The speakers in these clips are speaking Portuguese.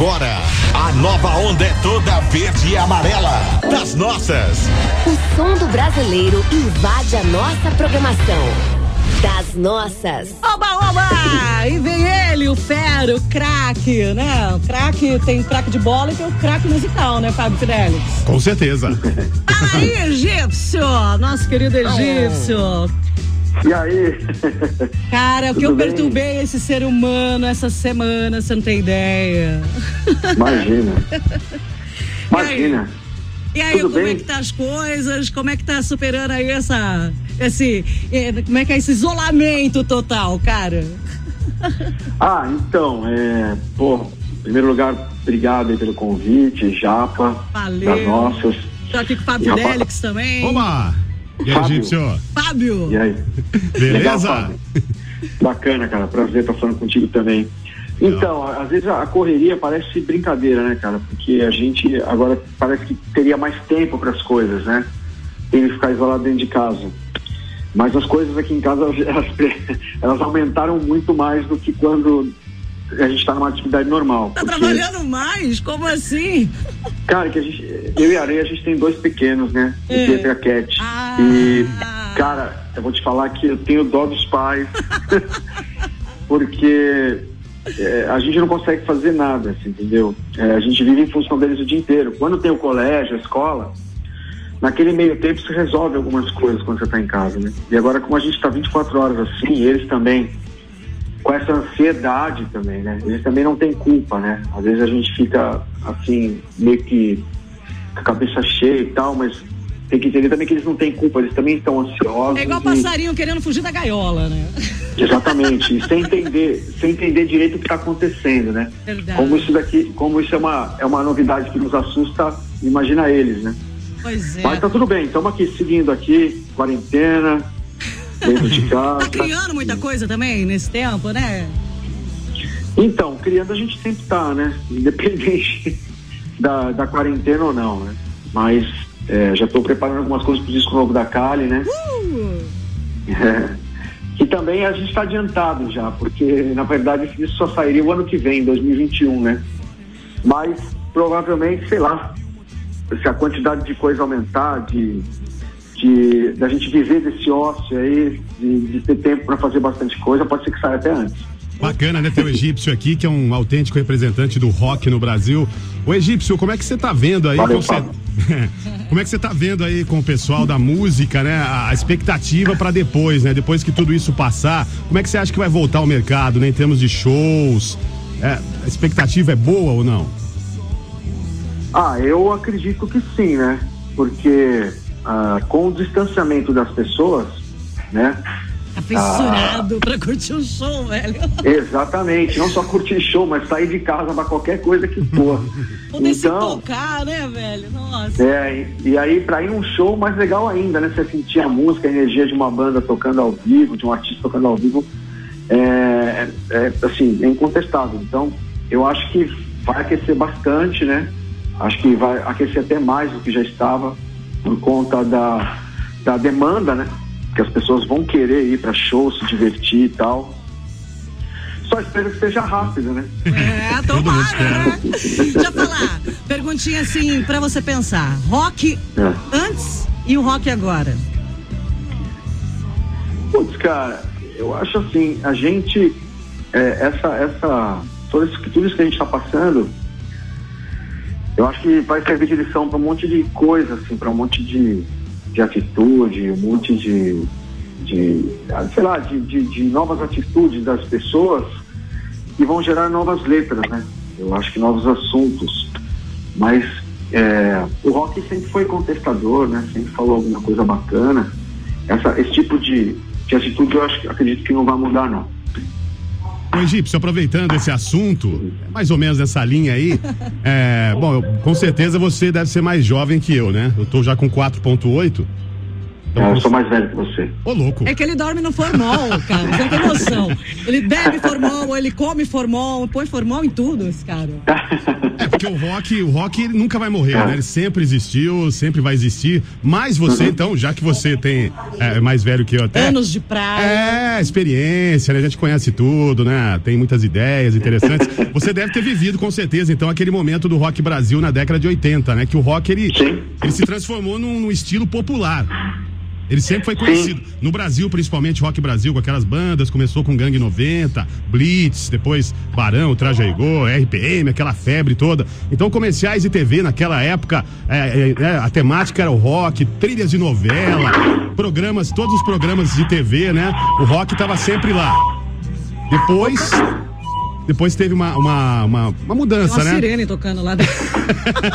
agora, a nova onda é toda verde e amarela. Das nossas. O som do brasileiro invade a nossa programação. Das nossas. Oba, oba! E vem ele, o fero, o craque, né? O craque, tem craque de bola e tem o craque musical, né, Fábio Fidelix? Com certeza. Aí, egípcio! Nosso querido egípcio. E aí? Cara, o que eu perturbei esse ser humano essa semana, você não tem ideia. Imagina. Imagina. E aí, Tudo como bem? é que tá as coisas? Como é que tá superando aí essa. Esse. Eh, como é que é esse isolamento total, cara? Ah, então, é. Pô, em primeiro lugar, obrigado aí pelo convite, Japa. Valeu. Das nossas. Tô aqui com o Fábio Délix também. Oba! E aí, Egípcio? Fábio! E aí? Beleza? Legal, Bacana, cara. Prazer estar falando contigo também. Então, às vezes a correria parece brincadeira, né, cara? Porque a gente agora parece que teria mais tempo para as coisas, né? Tem que ficar isolado dentro de casa. Mas as coisas aqui em casa, elas, elas aumentaram muito mais do que quando a gente está numa atividade normal. Tá porque... trabalhando mais? Como assim? Cara, que a gente, eu e a Areia, a gente tem dois pequenos, né? O É. Pedro e a Cat. Ah. E, cara, eu vou te falar que eu tenho dó dos pais, porque é, a gente não consegue fazer nada, assim, entendeu? É, a gente vive em função deles o dia inteiro. Quando tem o colégio, a escola, naquele meio tempo se resolve algumas coisas quando você está em casa, né? E agora, como a gente está 24 horas assim, eles também com essa ansiedade também, né? Eles também não têm culpa, né? Às vezes a gente fica assim, meio que com a cabeça cheia e tal, mas tem que entender também que eles não têm culpa, eles também estão ansiosos. É igual e- passarinho querendo fugir da gaiola, né? Exatamente, e sem entender, sem entender direito o que está acontecendo, né? Verdade. Como isso daqui, como isso é uma, é uma novidade que nos assusta, imagina eles, né? Pois é. Mas tá tudo bem, estamos aqui seguindo aqui, quarentena, dentro de casa. Tá criando muita coisa também nesse tempo, né? Então, criando a gente sempre tá, né? Independente da, da quarentena ou não, né? Mas é, já estou preparando algumas coisas pro disco novo da Kali, né? Uh! É, que também a gente está adiantado já, porque na verdade esse disco só sairia o ano que vem, 2021, né? Mas provavelmente, sei lá, se a quantidade de coisa aumentar, de, de da gente viver desse ócio aí, de, de ter tempo para fazer bastante coisa, pode ser que saia até antes. Bacana, né? Ter o egípcio aqui, que é um autêntico representante do rock no Brasil. O egípcio, como é que você tá vendo aí? Valeu. como é que você tá vendo aí com o pessoal da música, né? A expectativa pra depois, né? Depois que tudo isso passar, como é que você acha que vai voltar o mercado, né? Em termos de shows. É, a expectativa é boa ou não? Ah, eu acredito que sim, né? Porque ah, com o distanciamento das pessoas, né? Tá fissurado pra curtir um show, velho. Exatamente, não só curtir show, mas sair de casa para qualquer coisa que for. Poder se então, tocar, né, velho? Nossa. é, e, e aí para ir num show mais legal ainda, né? Você sentir a música, a energia de uma banda tocando ao vivo, de um artista tocando ao vivo, é, é, assim, é incontestável. Então, eu acho que vai aquecer bastante, né? Acho que vai aquecer até mais do que já estava, por conta da, da demanda, né? Que as pessoas vão querer ir para show, se divertir e tal. Só espero que seja rápido, né? É, tomara, né? Deixa eu falar. Perguntinha assim pra você pensar. Rock É. antes e o rock agora? Putz, cara, eu acho assim, a gente, é, essa, essa, tudo isso, que- tudo isso que a gente está passando, eu acho que vai servir de lição para um monte de coisa, assim, para um monte de, de atitude, um monte de, de sei lá, de, de, de novas atitudes das pessoas que vão gerar novas letras, né? Eu acho que novos assuntos. Mas é, o rock sempre foi contestador, né? Sempre falou alguma coisa bacana. Essa, esse tipo de, de atitude eu acho, acredito que não vai mudar, não. Ô, Egípcio, aproveitando esse assunto, mais ou menos nessa linha aí, é, bom, eu- com certeza você deve ser mais jovem que eu, né? Eu tô já com 4.8. É, eu sou mais velho que você. Ô, louco. É que ele dorme no formol, cara. Você tem noção. Ele bebe formol, ele come formol, põe formol em tudo, esse cara. É porque o rock, o rock ele nunca vai morrer, né? Ele sempre existiu, sempre vai existir. Mas você, então, já que você tem é, mais velho que eu até. Anos de praia. É, experiência, né? A gente conhece tudo, né? Tem muitas ideias interessantes. Você deve ter vivido, com certeza, então, aquele momento do rock Brasil na década de 80, né? Que o rock, ele, Sim. ele se transformou num, num estilo popular. Ele sempre foi conhecido. No Brasil, principalmente Rock Brasil, com aquelas bandas, começou com Gangue 90, Blitz, depois Barão, Traje a Rigor, RPM, aquela febre toda. Então, comerciais e TV naquela época, é, é, é, a temática era o rock, trilhas de novela, programas, todos os programas de TV, né? O rock tava sempre lá. Depois. Depois teve uma, uma, uma, uma mudança, Tem uma né? sirene tocando lá dentro.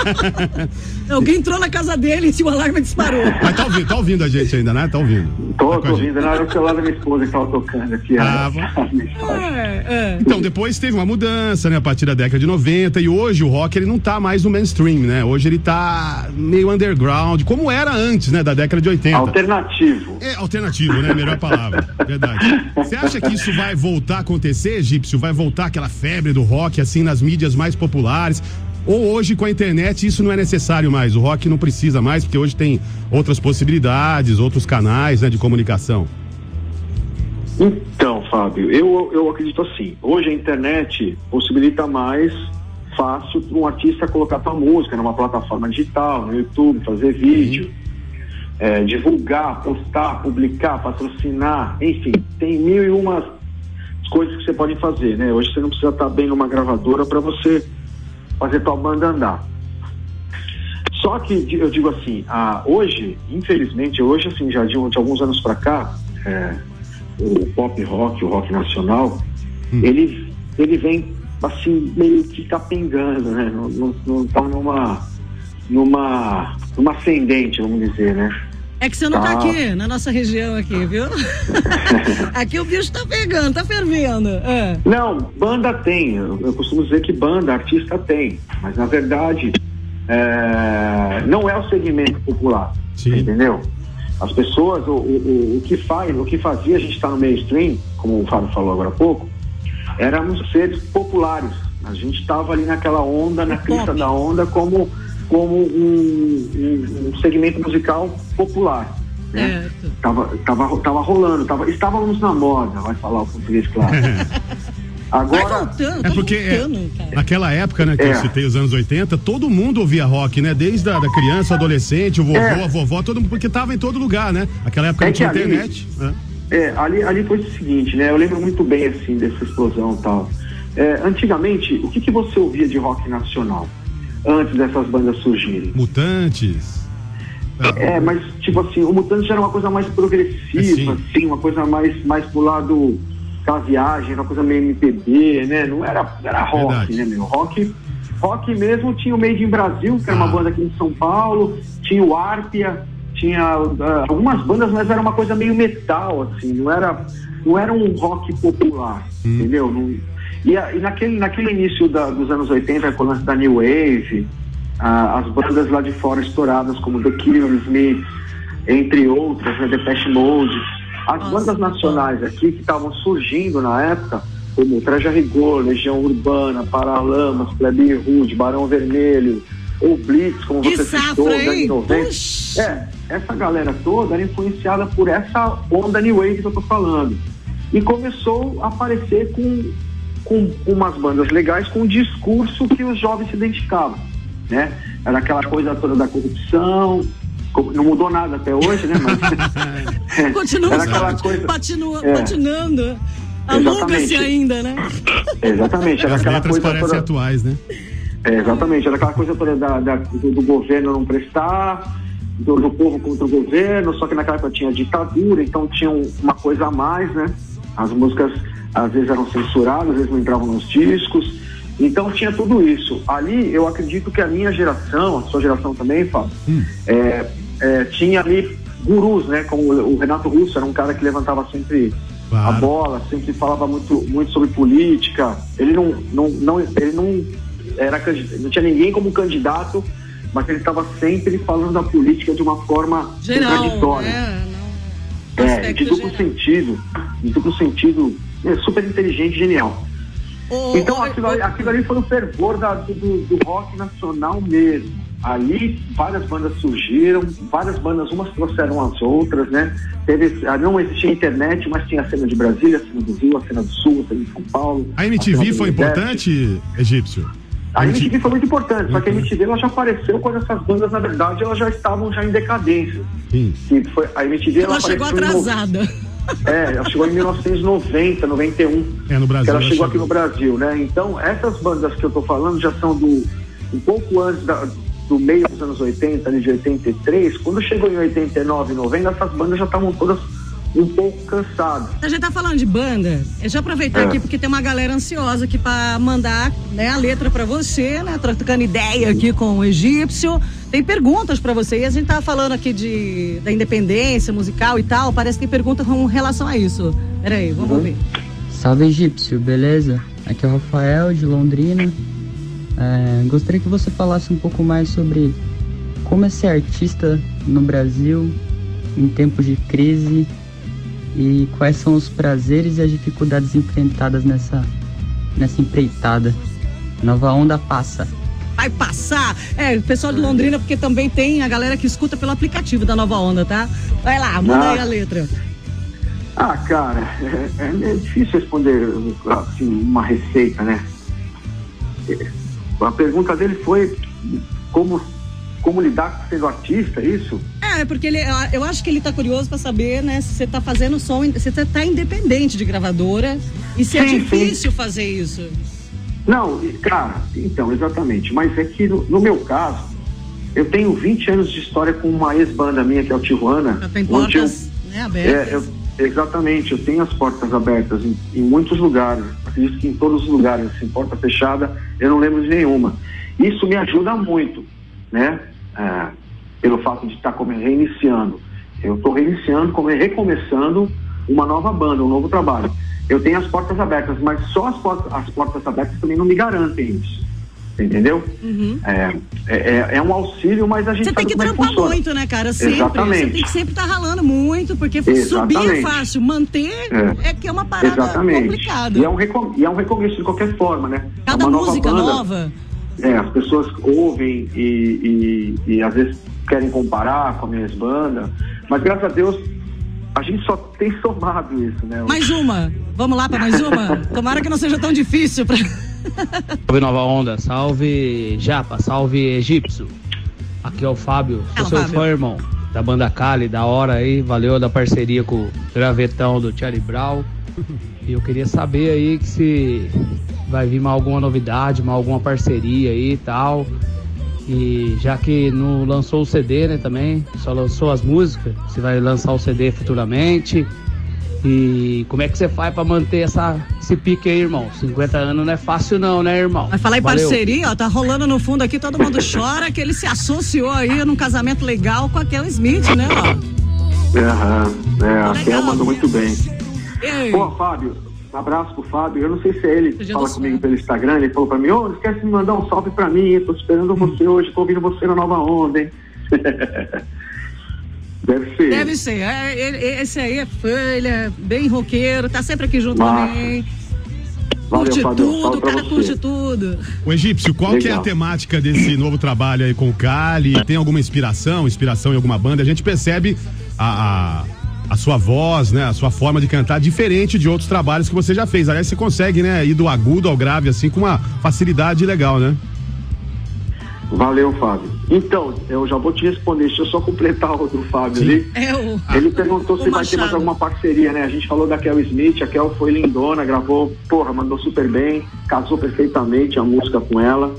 Alguém entrou na casa dele e o alarme disparou. Mas tá ouvindo, tá ouvindo a gente ainda, né? Tá ouvindo. Tô, Tá tô ouvindo. Não, era o celular da minha esposa que tava tocando aqui. Ah. É, é. Então, depois teve uma mudança, né, a partir da década de 90, e hoje o rock ele não tá mais no mainstream, né? Hoje ele tá meio underground, como era antes, né, da década de 80. Alternativo. É alternativo, né? Melhor palavra. Verdade. Você acha que isso vai voltar a acontecer, Egípcio? Vai voltar aquela febre do rock, assim, nas mídias mais populares? Ou hoje, com a internet, isso não é necessário mais? O rock não precisa mais, porque hoje tem outras possibilidades, outros canais né, de comunicação. Então, Fábio, eu, eu acredito assim. Hoje a internet possibilita mais fácil para um artista colocar sua música numa plataforma digital, no YouTube, fazer vídeo, é, divulgar, postar, publicar, patrocinar, enfim, tem mil e umas coisas que você pode fazer, né? Hoje você não precisa estar bem numa gravadora para você fazer tua banda andar. Só que eu digo assim, hoje, infelizmente, hoje assim, já de, de alguns anos para cá, é, o pop rock, o rock nacional, ele, ele vem assim, meio que capengando, né? Não, não, não tá numa, numa, numa ascendente, vamos dizer, né? É que você não tá Tá. aqui, na nossa região aqui, viu? aqui o bicho tá pegando, tá fervendo. É. Não, banda tem. Eu, eu costumo dizer que banda, artista tem. Mas na verdade, é, não é o segmento popular. Sim. Entendeu? As pessoas, o, o, o- que faz, o que fazia a gente estar no mainstream, como o Fábio falou agora há pouco, éramos seres populares. A gente estava ali naquela onda, na crista da onda, como, como um, um- um segmento musical popular. Né? Tava, tava, tava rolando, tava, estávamos na moda, vai falar o português claro. Agora, voltando, É tá porque é, voltando, cara. naquela época, né, que eu É. citei os anos 80, todo mundo ouvia rock, né? Desde a da criança, adolescente, o vovô, É. a vovó, todo mundo, porque tava em todo lugar, né? Aquela época É não tinha ali- internet. né? é, ali, ali foi o seguinte, né? Eu lembro muito bem, assim, dessa explosão e tal. É, antigamente, o que, que você ouvia de rock nacional? Antes dessas bandas surgirem? Mutantes. É, mas, tipo assim, o Mutantes era uma coisa mais progressiva, Sim. assim, uma coisa mais, mais pro lado da viagem, uma coisa meio MPB, né? Não era, era rock, Verdade. né, meu? Rock, rock mesmo tinha o Made in Brasil, que era uma Ah. banda aqui de São Paulo, tinha o Arpia, tinha ah, algumas bandas, mas era uma coisa meio metal, assim, não era, não era um rock popular, entendeu? Não- e, a- e naquele, naquele início da- dos anos 80, com o lance da New Wave, ah, as bandas lá de fora estouradas, como The Cure, Smith, entre outras, né, Depeche Mode. As Nossa, bandas nacionais aqui que estavam surgindo na época, como Traje a Rigor, Legião Urbana, Paralamas, Plebe Rude, Barão Vermelho, ou Blitz, como Que você citou, hein? 90. Puxa. É, essa galera toda era influenciada por essa onda New Wave que eu tô falando. E começou a aparecer com, com umas bandas legais com um discurso que os jovens se identificavam, né? Era aquela coisa toda da corrupção, co- não mudou nada até hoje, né? Mas Continua era aquela coisa... patinua- É. patinando. Aluga-se ainda, né? Exatamente, era As aquela coisa parecem toda... atuais, né? É, exatamente, era aquela coisa toda da, da- do, do governo não prestar, do, do povo contra o governo, só que naquela época tinha ditadura, então tinha um- uma coisa a mais, né? As músicas às vezes eram censuradas, às vezes não entravam nos discos, então tinha tudo isso. Ali eu acredito que a minha geração, a sua geração também, Fábio, é, é, tinha ali gurus, né? Como o Renato Russo era um cara que levantava sempre Claro. a bola, sempre falava muito, muito sobre política. Ele não, não, não, ele não era não tinha ninguém como candidato, mas ele estava sempre falando da política de uma forma Geral, contraditória. né? É, de duplo geral. sentido, de duplo sentido, é super inteligente, genial. Oh, então, aquilo, oh, aquilo, ali foi o fervor da, do, do rock nacional mesmo. Ali várias bandas surgiram, várias bandas, umas trouxeram as outras, né? Teve, ah, não existia internet, mas tinha a cena de Brasília, a cena do Rio, a cena do Sul, a cena de São Paulo. A MTV a foi importante, Egípcio? A MTV foi muito importante, só que a MTV ela já apareceu quando essas bandas, na verdade, elas já estavam já em decadência. Sim. Que foi, a MTV ela, ela chegou atrasada. No... É, ela chegou em 1990, 91. É, no Brasil. ela chegou, aqui no Brasil, né? Então, essas bandas que eu tô falando já são do um pouco antes da, do meio dos anos 80, ali de 83. Quando chegou em 89, 90, essas bandas já estavam todas um pouco cansado. A gente tá falando de banda, deixa eu aproveitar é. aqui porque tem uma galera ansiosa aqui para mandar né, a letra para você, né? Trocando ideia aqui com o egípcio. Tem perguntas para você. E a gente tá falando aqui de, da independência musical e tal. Parece que tem pergunta com relação a isso. Peraí, vamos uhum. ver. Salve egípcio, beleza? Aqui é o Rafael de Londrina. É, gostaria que você falasse um pouco mais sobre como é ser artista no Brasil em tempos de crise e quais são os prazeres e as dificuldades enfrentadas nessa, nessa empreitada. Nova Onda passa. Vai passar! É, o pessoal de Londrina, porque também tem a galera que escuta pelo aplicativo da Nova Onda, tá? Vai lá, manda ah. aí a letra. Ah, cara, é, é, é, difícil responder assim, uma receita, né? A pergunta dele foi como como lidar sendo artista, é isso? É, porque ele, eu acho que ele tá curioso para saber, né, se você tá fazendo som, se você tá independente de gravadora e se é sim, é difícil sim. fazer isso. Não, cara, então, exatamente. Mas é que no, no, meu caso, eu tenho 20 anos de história com uma ex-banda minha, que é o Tijuana. Tem portas eu, né, abertas. É, eu, exatamente, eu tenho as portas abertas em, em muitos lugares. Acredito que em todos os lugares, assim, porta fechada, eu não lembro de nenhuma. Isso me ajuda muito, né? é, pelo fato de estar reiniciando. Eu estou reiniciando, como recomeçando uma nova banda, um novo trabalho. Eu tenho as portas abertas, mas só as portas, as portas abertas também não me garantem isso. Entendeu? Uhum. É, é, é, um auxílio, mas a gente Você tem que é trampar muito, né, cara? Sempre. Exatamente. Você tem que sempre estar tá ralando muito, porque Exatamente. subir é fácil, manter é, é que é uma parada Exatamente. complicada. E é, um e é um recomeço de qualquer forma, né? Cada é música nova, nova é, as pessoas ouvem e, e, e, às vezes querem comparar com a minha banda, mas graças a Deus a gente só tem somado isso, né? Mais uma, vamos lá para mais uma? Tomara que não seja tão difícil. Pra... salve Nova Onda, salve Japa, salve Egípcio. Aqui é o Fábio, sou é seu Fábio. fã, irmão, da banda Cali, da hora aí, valeu da parceria com o gravetão do Charlie Brown. E eu queria saber aí que se vai vir mais alguma novidade, mais alguma parceria aí e tal. E já que não lançou o CD, né, também, só lançou as músicas, você vai lançar o CD futuramente. E como é que você faz para manter essa, esse pique aí, irmão? 50 anos não é fácil não, né, irmão? Vai falar em Valeu. parceria, ó, tá rolando no fundo aqui, todo mundo chora que ele se associou aí num casamento legal com aquele Smith, né, ó? Aham, é, a Kel mandou muito bem. Pô, Fábio, um abraço pro Fábio. Eu não sei se é ele que fala comigo pelo Instagram. Ele falou pra mim: Ô, oh, não esquece de mandar um salve pra mim. Eu tô esperando você hoje. Tô ouvindo você na nova onda, hein? Deve ser. Deve ser. É, ele, esse aí é fã, ele é bem roqueiro, tá sempre aqui junto Massa. também. Valeu, curte Fábio. tudo, o cara você. curte tudo. O egípcio, qual Legal. que é a temática desse novo trabalho aí com o Cali? Tem alguma inspiração, inspiração em alguma banda? A gente percebe a, a a sua voz, né, a sua forma de cantar diferente de outros trabalhos que você já fez. Aliás, você consegue, né, ir do agudo ao grave assim com uma facilidade legal, né? Valeu, Fábio. Então, eu já vou te responder, deixa eu só completar o do Fábio Sim. ali. É o, Ele perguntou se vai ter mais alguma parceria, né? A gente falou da Kel Smith, a Kel foi lindona, gravou, porra, mandou super bem, casou perfeitamente a música com ela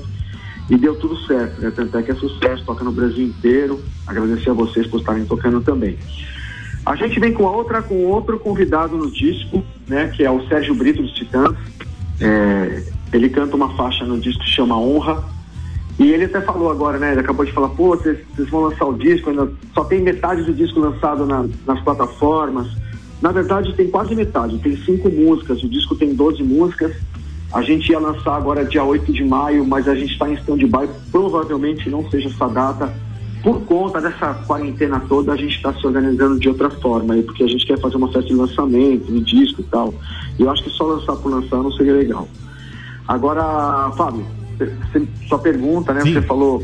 e deu tudo certo, né? Tanto é que é sucesso, toca no Brasil inteiro. Agradecer a vocês por estarem tocando também. A gente vem com outra, com outro convidado no disco, né, que é o Sérgio Brito dos Titãs. É, ele canta uma faixa no disco que chama Honra. E ele até falou agora, né? Ele acabou de falar, pô, vocês, vão lançar o disco, ainda só tem metade do disco lançado na, nas plataformas. Na verdade, tem quase metade, tem cinco músicas, o disco tem 12 músicas. A gente ia lançar agora dia 8 de maio, mas a gente está em stand-by, provavelmente não seja essa data por conta dessa quarentena toda, a gente está se organizando de outra forma, aí, porque a gente quer fazer uma festa de lançamento, de disco e tal. E eu acho que só lançar por lançar não seria legal. Agora, Fábio, sua pergunta, né? Sim. Você falou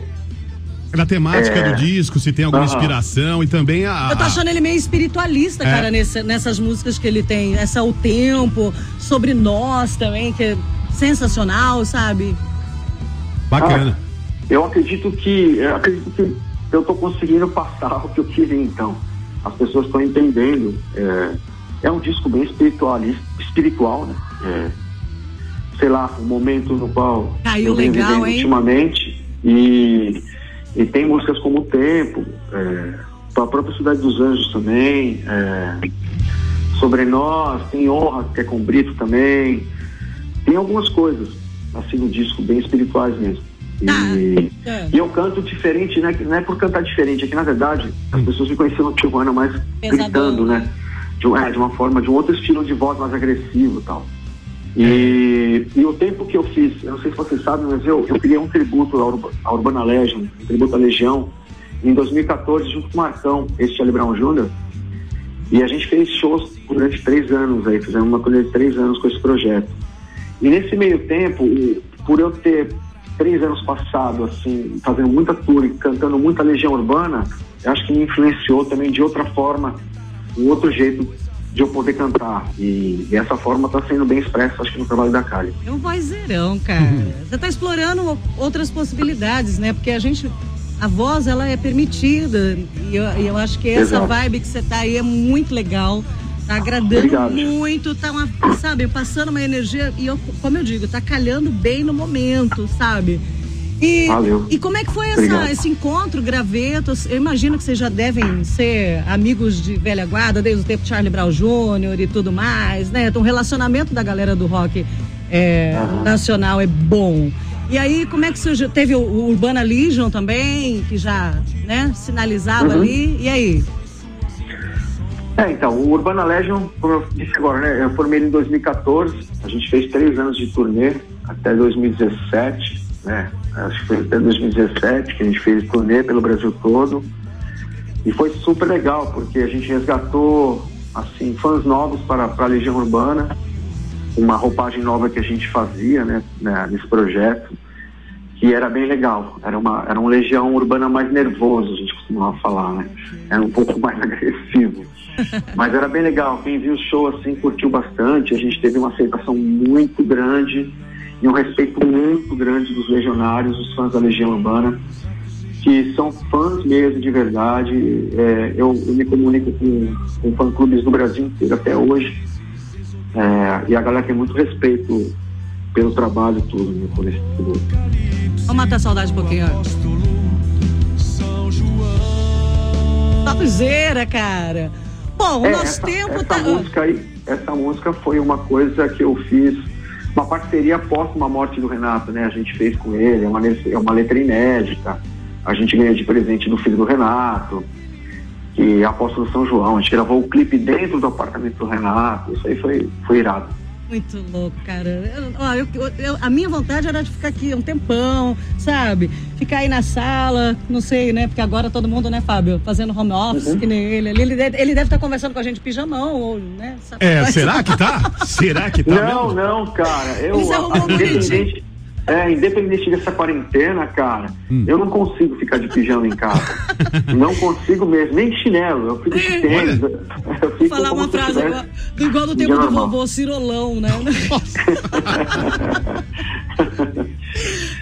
Na temática É. do disco, se tem alguma Aham. inspiração e também a. Eu tô achando ele meio espiritualista, É. cara, nesse- nessas músicas que ele tem. Essa O Tempo, sobre nós também, que é sensacional, sabe? Bacana. Eu acredito que eu acredito que eu estou conseguindo passar o que eu queria então. As pessoas estão entendendo. É, é um disco bem espiritualista, espiritual, né? É, sei lá, um momento no qual Caiu eu legal, vivendo hein? ultimamente e, e tem músicas como o Tempo, é, a própria Cidade dos Anjos também, é, sobre nós, tem honra que é com Brito também, tem algumas coisas assim no disco bem espirituais mesmo. E, É. e eu canto diferente, né? Não é por cantar diferente, é que na verdade as pessoas me conheciam no Tijuana mais Pesadão, gritando, né? De, é, de uma forma, de um outro estilo de voz mais agressivo e tal. E, e o tempo que eu fiz, eu não sei se vocês sabem, mas eu, eu criei um tributo à, Urba, à Urbana Legend, um tributo à Legião, em 2014, junto com o Marcão, esse Charlie Brown Jr., e a gente fez shows durante três anos aí, fizemos uma coisa de três anos com esse projeto. E nesse meio tempo, por eu ter três anos passado, assim, fazendo muita tour e cantando muita Legião Urbana, eu acho que me influenciou também de outra forma, um outro jeito de eu poder cantar. E, e essa forma está sendo bem expressa, acho que no trabalho da Kali. É um vozeirão, cara. Você tá explorando outras possibilidades, né? Porque a gente. A voz, ela é permitida. E eu, eu acho que essa Exato. vibe que você tá aí é muito legal. Tá agradando Obrigado. muito, tá uma, sabe, passando uma energia. E eu, como eu digo, tá calhando bem no momento, sabe? E, Valeu. e como é que foi essa- esse encontro, gravetos? Eu imagino que vocês já devem ser amigos de velha guarda, desde o tempo de Charlie Brown Jr. e tudo mais, né? Então, o relacionamento da galera do rock é, nacional é bom. E aí, como é que surgiu? Teve o, o Urbana Legion também, que já né, sinalizava Uhum. ali. E aí? É, então, o Urbana Legion, como eu disse agora, né? Eu formei ele em 2014, a gente fez três anos de turnê até 2017, né? Acho que foi até 2017 que a gente fez turnê pelo Brasil todo. E foi super legal, porque a gente resgatou, assim, fãs novos para, para a Legião Urbana, uma roupagem nova que a gente fazia, né, né, nesse projeto, que era bem legal. Era, uma, era um Legião Urbana mais nervoso, a gente costumava falar, né? Era um pouco mais agressivo. Mas era bem legal. Quem viu o show assim curtiu bastante. A gente teve uma aceitação muito grande e um respeito muito grande dos legionários, dos fãs da Legião Urbana, que são fãs mesmo de verdade. É, eu, eu me comunico com, com fã-clubes do Brasil inteiro até hoje. É, e a galera tem muito respeito pelo trabalho tudo, né, por esse tributo. Vamos matar a saudade um pouquinho. Topzera, cara. Bom, o É, nosso essa, tempo essa tá. música aí, essa música foi uma coisa que eu fiz, uma parceria após uma morte do Renato, né? A gente fez com ele, é uma, é uma letra inédita. A gente ganha de presente do filho do Renato, que é Apóstolo São João. A gente gravou o clipe dentro do apartamento do Renato. Isso aí foi, foi irado. Muito louco, cara. Eu- ó, eu- eu- a minha vontade era de ficar aqui um tempão, sabe? Ficar aí na sala, não sei, né? Porque agora todo mundo, né, Fábio, fazendo home office, Uhum. que nem ele. Ele deve, ele deve estar conversando com a gente de pijamão, ou, né? sabe? É, será que tá? Será que tá não, mesmo? não, cara. Eu, Eles arrumam independente, é, independente dessa quarentena, cara, Hum. eu não consigo ficar de pijama em casa. não consigo mesmo, nem chinelo. Eu fico de tênis. Eu fico Falar uma frase tivesse igual, do, igual do dia tempo do normal. vovô Cirolão, né?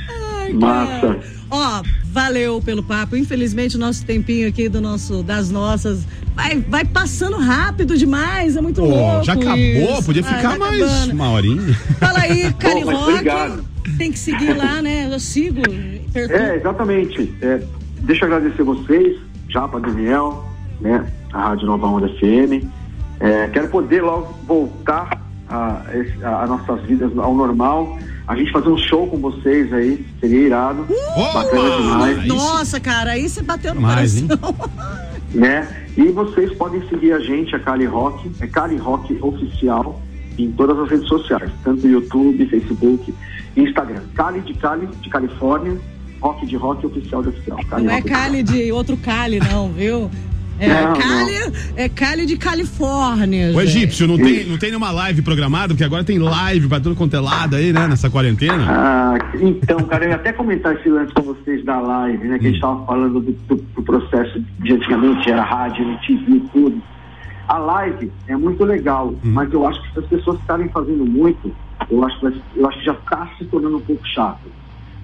Massa. Ó, valeu pelo papo. Infelizmente, o nosso tempinho aqui do nosso, das nossas vai, vai passando rápido demais. É muito Pô, louco. já acabou, isso. podia ficar tá mais acabando. uma horinha. Fala aí, Cari Rock. Tem que seguir lá, né? Eu sigo. É, exatamente. É, deixa eu agradecer vocês, Japa Daniel, né, a Rádio Nova Onda FM. É, quero poder logo voltar a, a- a nossas vidas ao normal. A gente fazer um show com vocês aí, seria irado. Bacana demais. Nossa, cara, aí você bateu no Mais, hein? coração. né? E vocês podem seguir a gente, a Cali Rock, é Cali Rock Oficial, em todas as redes sociais, tanto YouTube, Facebook Instagram. Cali de Cali, de Califórnia, rock de rock oficial de oficial. Cali Não é Cali de outro Cali, não, viu? É Não, Cali, é Cali de Califórnia. O gente. egípcio, não tem, não tem nenhuma live programada? Porque agora tem live pra tudo quanto é lado aí, né? Nessa quarentena. Ah, então, cara, eu ia até comentar esse lance com vocês da live, né? Que a gente estava falando do, do- do processo de antigamente, era rádio, MTV e tudo. A live é muito legal, mas eu acho que se as pessoas estarem fazendo muito, eu acho, que eu acho que já está se tornando um pouco chato.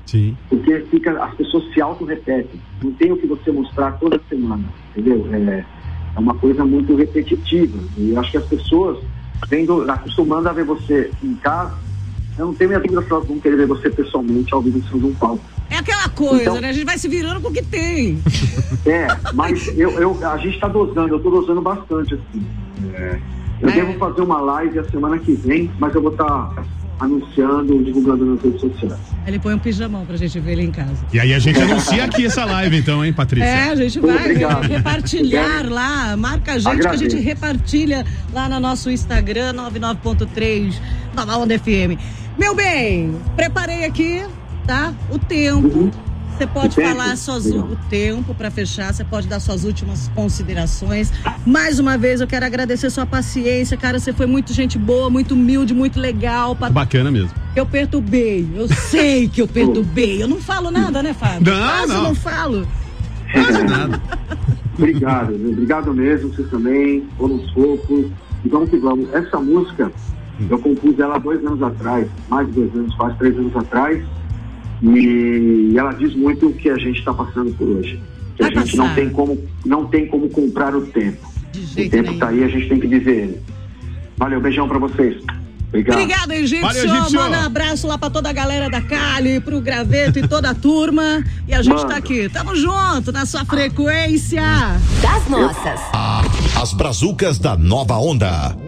Sim. Porque fica, as pessoas se auto-repetem. Não tem o que você mostrar toda semana, entendeu? É, é uma coisa muito repetitiva. E eu acho que as pessoas, vendo, acostumando a ver você em casa, eu não tenho minha dúvida se elas vão querer ver você pessoalmente ao vivo em cima de um palco. É aquela coisa, Então- né? A gente vai se virando com o que tem. É, mas eu, eu- a gente está dosando, eu estou dosando bastante, assim. É, eu É. devo fazer uma live a semana que vem, mas eu vou estar anunciando, divulgando nas redes sociais. Ele põe um pijamão pra gente ver ele em casa. E aí a gente anuncia aqui essa live, então, hein, Patrícia? É, a gente vai repartilhar lá. Marca a gente que a Agradeço. gente repartilha lá no nosso Instagram, 99.3, Nova Onda FM. Meu bem, preparei aqui, tá? O tempo. Uhum. Você pode falar suas, Legal. o tempo para fechar, você pode dar suas últimas considerações. Mais uma vez, eu quero agradecer sua paciência, cara. Você foi muito gente boa, muito humilde, muito legal. Pat- Bacana mesmo. Eu perturbei, eu sei que eu perturbei. Eu não falo nada, né, Fábio? Não, Quase não. não falo. Nada, nada. Obrigado, viu? obrigado mesmo, vocês também, foram os fofos. E vamos que vamos. Essa música, eu compus ela dois anos atrás, mais de dois anos, quase três anos atrás. E ela diz muito o que a gente está passando por hoje. Que a Vai gente não passar. tem, como, não tem como comprar o tempo. O tempo está aí, a gente tem que viver ele. Valeu, beijão para vocês. Obrigado. Obrigada, Egípcio. Valeu, Egípcio. Manda um abraço lá pra toda a galera da Cali, pro Graveto e toda a turma. E a gente Manda. tá aqui. Tamo junto na sua frequência. Das nossas. As brazucas da nova onda.